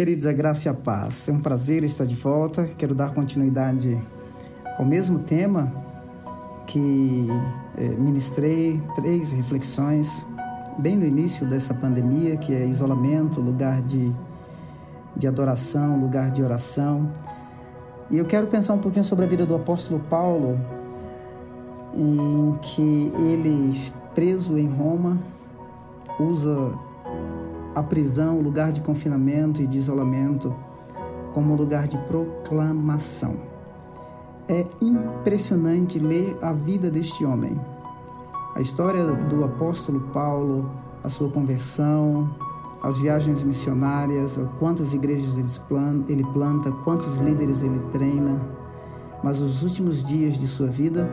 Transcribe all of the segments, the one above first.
Queridos, a graça e a paz. É um prazer estar de volta. Quero dar continuidade ao mesmo tema que é, ministrei três reflexões bem no início dessa pandemia, que é isolamento, lugar de, de adoração, lugar de oração. E eu quero pensar um pouquinho sobre a vida do apóstolo Paulo, em que ele, preso em Roma, usa a prisão, o lugar de confinamento e de isolamento, como lugar de proclamação. É impressionante ler a vida deste homem. A história do apóstolo Paulo, a sua conversão, as viagens missionárias, quantas igrejas ele planta, quantos líderes ele treina. Mas os últimos dias de sua vida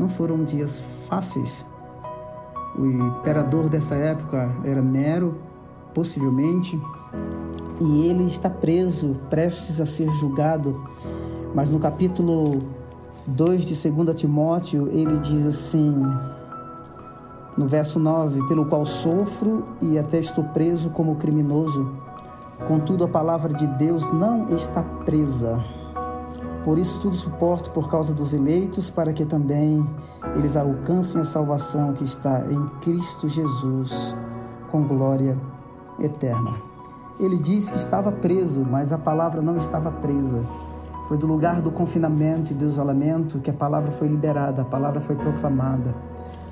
não foram dias fáceis. O imperador dessa época era Nero, possivelmente, e ele está preso, prestes a ser julgado. Mas no capítulo 2 de 2 Timóteo, ele diz assim: no verso 9: Pelo qual sofro e até estou preso como criminoso. Contudo, a palavra de Deus não está presa. Por isso, tudo suporto por causa dos eleitos, para que também eles alcancem a salvação que está em Cristo Jesus, com glória eterna. Ele diz que estava preso, mas a palavra não estava presa. Foi do lugar do confinamento e do isolamento que a palavra foi liberada, a palavra foi proclamada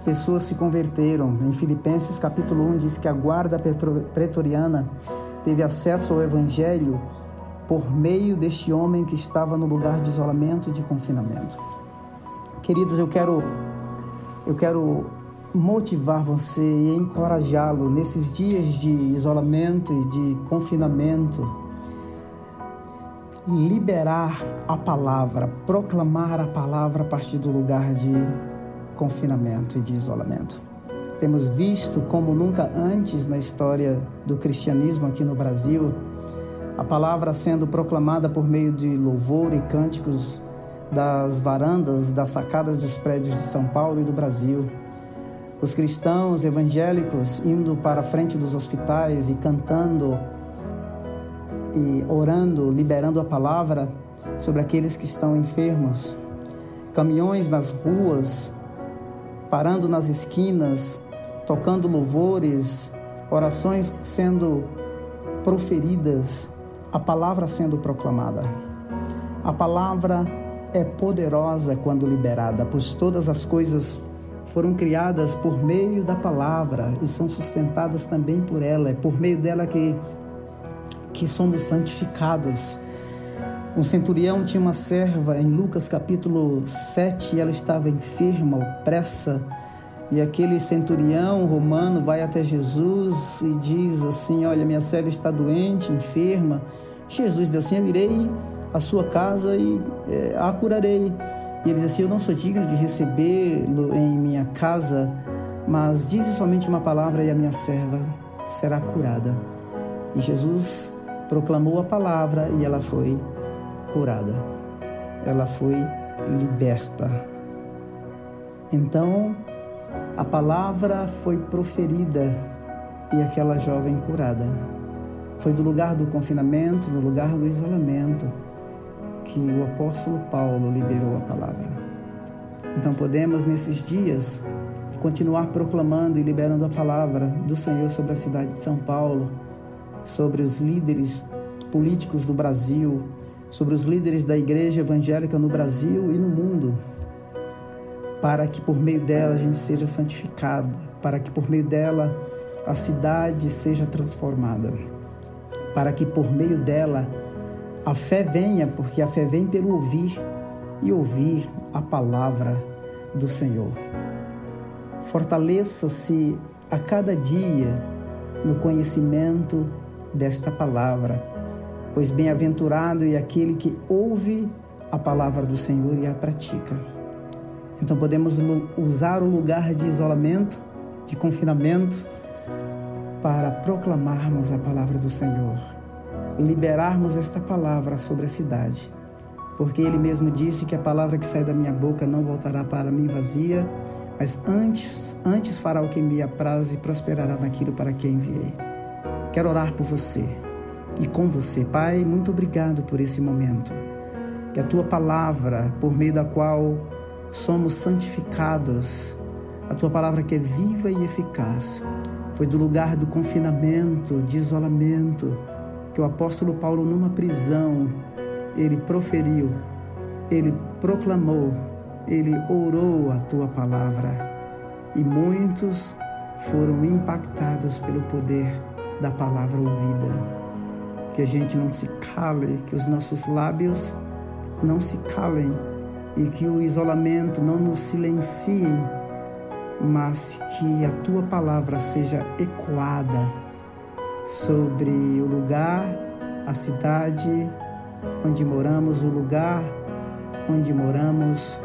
pessoas se converteram. Em Filipenses capítulo 1 diz que a guarda pretoriana teve acesso ao evangelho por meio deste homem que estava no lugar de isolamento e de confinamento. Queridos, eu quero eu quero motivar você e encorajá-lo nesses dias de isolamento e de confinamento, liberar a palavra, proclamar a palavra a partir do lugar de confinamento e de isolamento. Temos visto como nunca antes na história do cristianismo aqui no Brasil, a palavra sendo proclamada por meio de louvor e cânticos das varandas, das sacadas dos prédios de São Paulo e do Brasil. Os cristãos evangélicos indo para a frente dos hospitais e cantando e orando, liberando a palavra sobre aqueles que estão enfermos. Caminhões nas ruas parando nas esquinas, tocando louvores, orações sendo proferidas, a palavra sendo proclamada. A palavra é poderosa quando liberada, pois todas as coisas foram criadas por meio da palavra e são sustentadas também por ela. É por meio dela que, que somos santificados. Um centurião tinha uma serva em Lucas capítulo 7 e ela estava enferma, opressa. E aquele centurião romano vai até Jesus e diz assim: Olha, minha serva está doente, enferma. Jesus diz assim: Eu irei à sua casa e é, a curarei. E ele diz assim: Eu não sou digno de recebê-lo em minha casa, mas dize somente uma palavra e a minha serva será curada. E Jesus proclamou a palavra e ela foi curada, ela foi liberta. Então, a palavra foi proferida e aquela jovem curada. Foi do lugar do confinamento, do lugar do isolamento, que o apóstolo Paulo liberou a palavra. Então podemos, nesses dias, continuar proclamando e liberando a palavra do Senhor sobre a cidade de São Paulo, sobre os líderes políticos do Brasil, sobre os líderes da igreja evangélica no Brasil e no mundo, para que por meio dela a gente seja santificado, para que por meio dela a cidade seja transformada, para que por meio dela a fé venha, porque a fé vem pelo ouvir e ouvir a palavra do Senhor. Fortaleça-se a cada dia no conhecimento desta palavra pois bem-aventurado é aquele que ouve a palavra do Senhor e a pratica. Então podemos usar o lugar de isolamento, de confinamento, para proclamarmos a palavra do Senhor, liberarmos esta palavra sobre a cidade, porque Ele mesmo disse que a palavra que sai da minha boca não voltará para mim vazia, mas antes, antes fará o que me apraz e prosperará naquilo para que enviei. Quero orar por você e com você. Pai, muito obrigado por esse momento. Que a tua palavra, por meio da qual somos santificados, a tua palavra que é viva e eficaz, foi do lugar do confinamento, de isolamento, que o apóstolo Paulo, numa prisão, ele proferiu, ele proclamou, ele orou a tua palavra. E muitos foram impactados pelo poder da palavra ouvida que a gente não se cale, que os nossos lábios não se calem e que o isolamento não nos silencie, mas que a tua palavra seja ecoada sobre o lugar, a cidade onde moramos, o lugar onde moramos,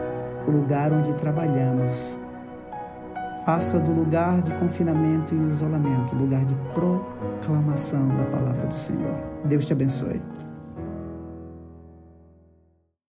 o lugar onde trabalhamos. Faça do lugar de confinamento e isolamento lugar de proclamação da palavra do Senhor. Deus te abençoe.